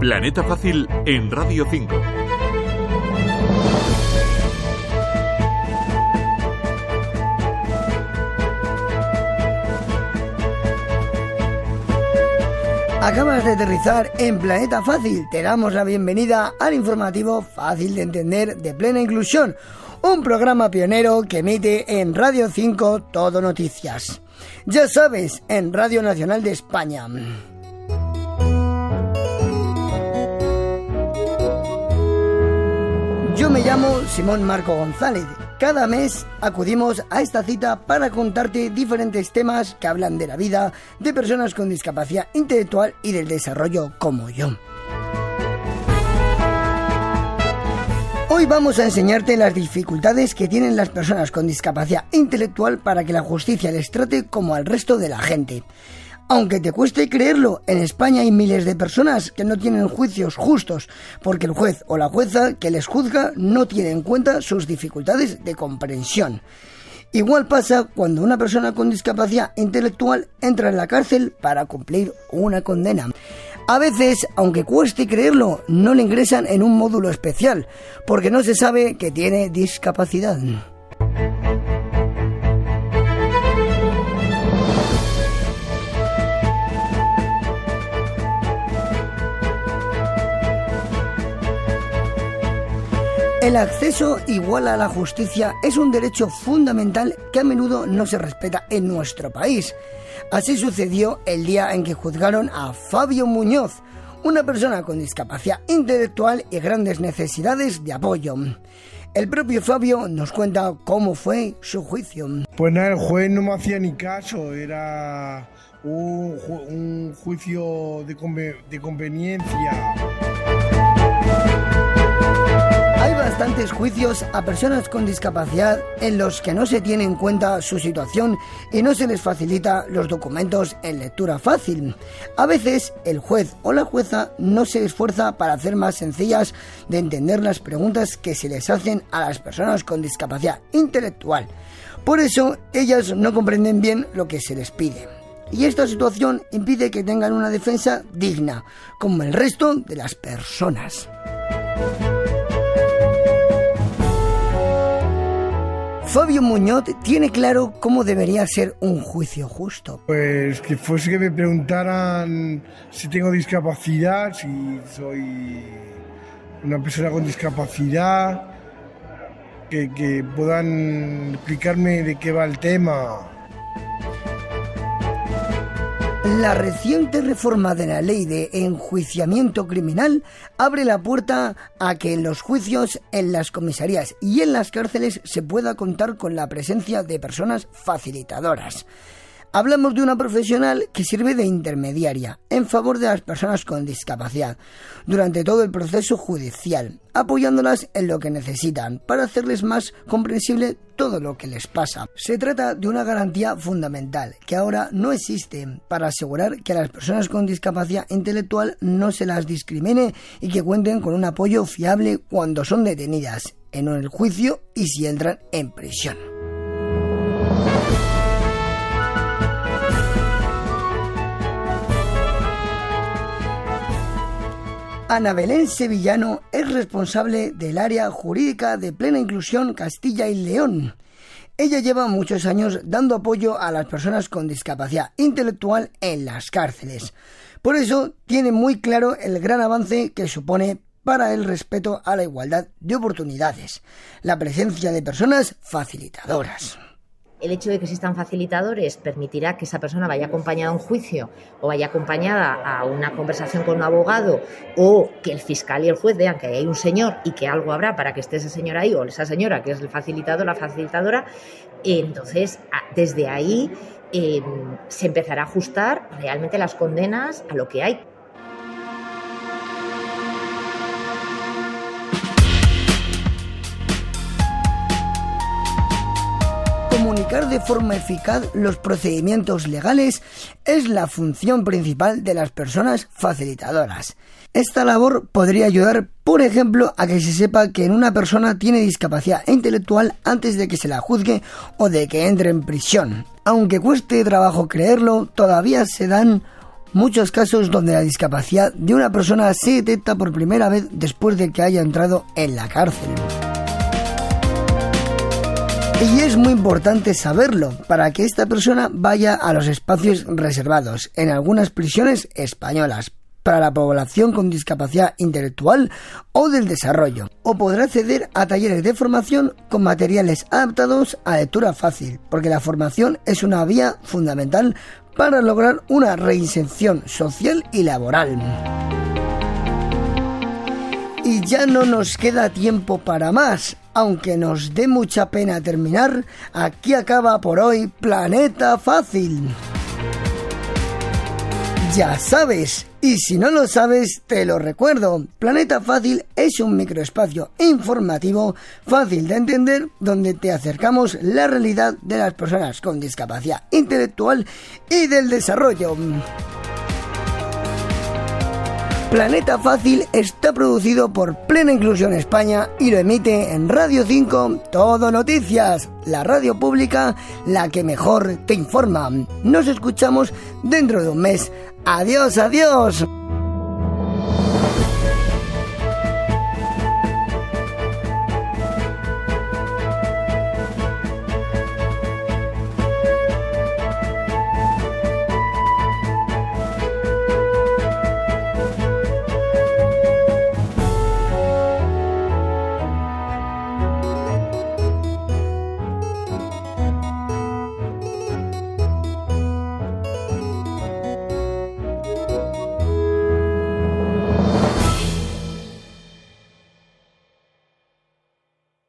Planeta Fácil en Radio 5. Acabas de aterrizar en Planeta Fácil. Te damos la bienvenida al informativo fácil de entender de plena inclusión, un programa pionero que emite en Radio 5 Todo Noticias. Ya sabes, en Radio Nacional de España. Me llamo Simón Marco González. Cada mes acudimos a esta cita para contarte diferentes temas que hablan de la vida de personas con discapacidad intelectual y del desarrollo como yo. Hoy vamos a enseñarte las dificultades que tienen las personas con discapacidad intelectual para que la justicia les trate como al resto de la gente. Aunque te cueste creerlo, en España hay miles de personas que no tienen juicios justos porque el juez o la jueza que les juzga no tiene en cuenta sus dificultades de comprensión. Igual pasa cuando una persona con discapacidad intelectual entra en la cárcel para cumplir una condena. A veces, aunque cueste creerlo, no le ingresan en un módulo especial, porque no se sabe que tiene discapacidad. El acceso igual a la justicia es un derecho fundamental que a menudo no se respeta en nuestro país. Así sucedió el día en que juzgaron a Fabio Muñoz, una persona con discapacidad intelectual y grandes necesidades de apoyo. El propio Fabio nos cuenta cómo fue su juicio. Pues nada, el juez no me hacía ni caso, era un, juicio de, conveniencia. Hay bastantes juicios a personas con discapacidad en los que no se tiene en cuenta su situación y no se les facilita los documentos en lectura fácil. A veces el juez o la jueza no se esfuerza para hacer más sencillas de entender las preguntas que se les hacen a las personas con discapacidad intelectual. Por eso ellas no comprenden bien lo que se les pide. Y esta situación impide que tengan una defensa digna, como el resto de las personas. Fabio Muñoz tiene claro cómo debería ser un juicio justo. Pues que fuese que me preguntaran si tengo discapacidad, si soy una persona con discapacidad, que, que puedan explicarme de qué va el tema. La reciente reforma de la ley de enjuiciamiento criminal abre la puerta a que en los juicios, en las comisarías y en las cárceles se pueda contar con la presencia de personas facilitadoras. Hablamos de una profesional que sirve de intermediaria en favor de las personas con discapacidad durante todo el proceso judicial, apoyándolas en lo que necesitan para hacerles más comprensible todo lo que les pasa. Se trata de una garantía fundamental que ahora no existe para asegurar que a las personas con discapacidad intelectual no se las discrimine y que cuenten con un apoyo fiable cuando son detenidas en el juicio y si entran en prisión. Ana Belén Sevillano es responsable del área jurídica de plena inclusión Castilla y León. Ella lleva muchos años dando apoyo a las personas con discapacidad intelectual en las cárceles. Por eso tiene muy claro el gran avance que supone para el respeto a la igualdad de oportunidades, la presencia de personas facilitadoras el hecho de que existan facilitadores permitirá que esa persona vaya acompañada a un juicio o vaya acompañada a una conversación con un abogado o que el fiscal y el juez vean que hay un señor y que algo habrá para que esté ese señor ahí o esa señora que es el facilitador, la facilitadora. Entonces, desde ahí em, se empezará a ajustar realmente las condenas a lo que hay. De forma eficaz los procedimientos legales es la función principal de las personas facilitadoras. Esta labor podría ayudar, por ejemplo, a que se sepa que una persona tiene discapacidad intelectual antes de que se la juzgue o de que entre en prisión. Aunque cueste trabajo creerlo, todavía se dan muchos casos donde la discapacidad de una persona se detecta por primera vez después de que haya entrado en la cárcel. Y es muy importante saberlo para que esta persona vaya a los espacios reservados en algunas prisiones españolas para la población con discapacidad intelectual o del desarrollo, o podrá acceder a talleres de formación con materiales adaptados a lectura fácil, porque la formación es una vía fundamental para lograr una reinserción social y laboral. Y ya no nos queda tiempo para más, aunque nos dé mucha pena terminar, aquí acaba por hoy Planeta Fácil. Ya sabes, y si no lo sabes, te lo recuerdo. Planeta Fácil es un microespacio informativo fácil de entender donde te acercamos la realidad de las personas con discapacidad intelectual y del desarrollo. Planeta Fácil está producido por Plena Inclusión España y lo emite en Radio 5 Todo Noticias, la radio pública, la que mejor te informa. Nos escuchamos dentro de un mes. Adiós, adiós.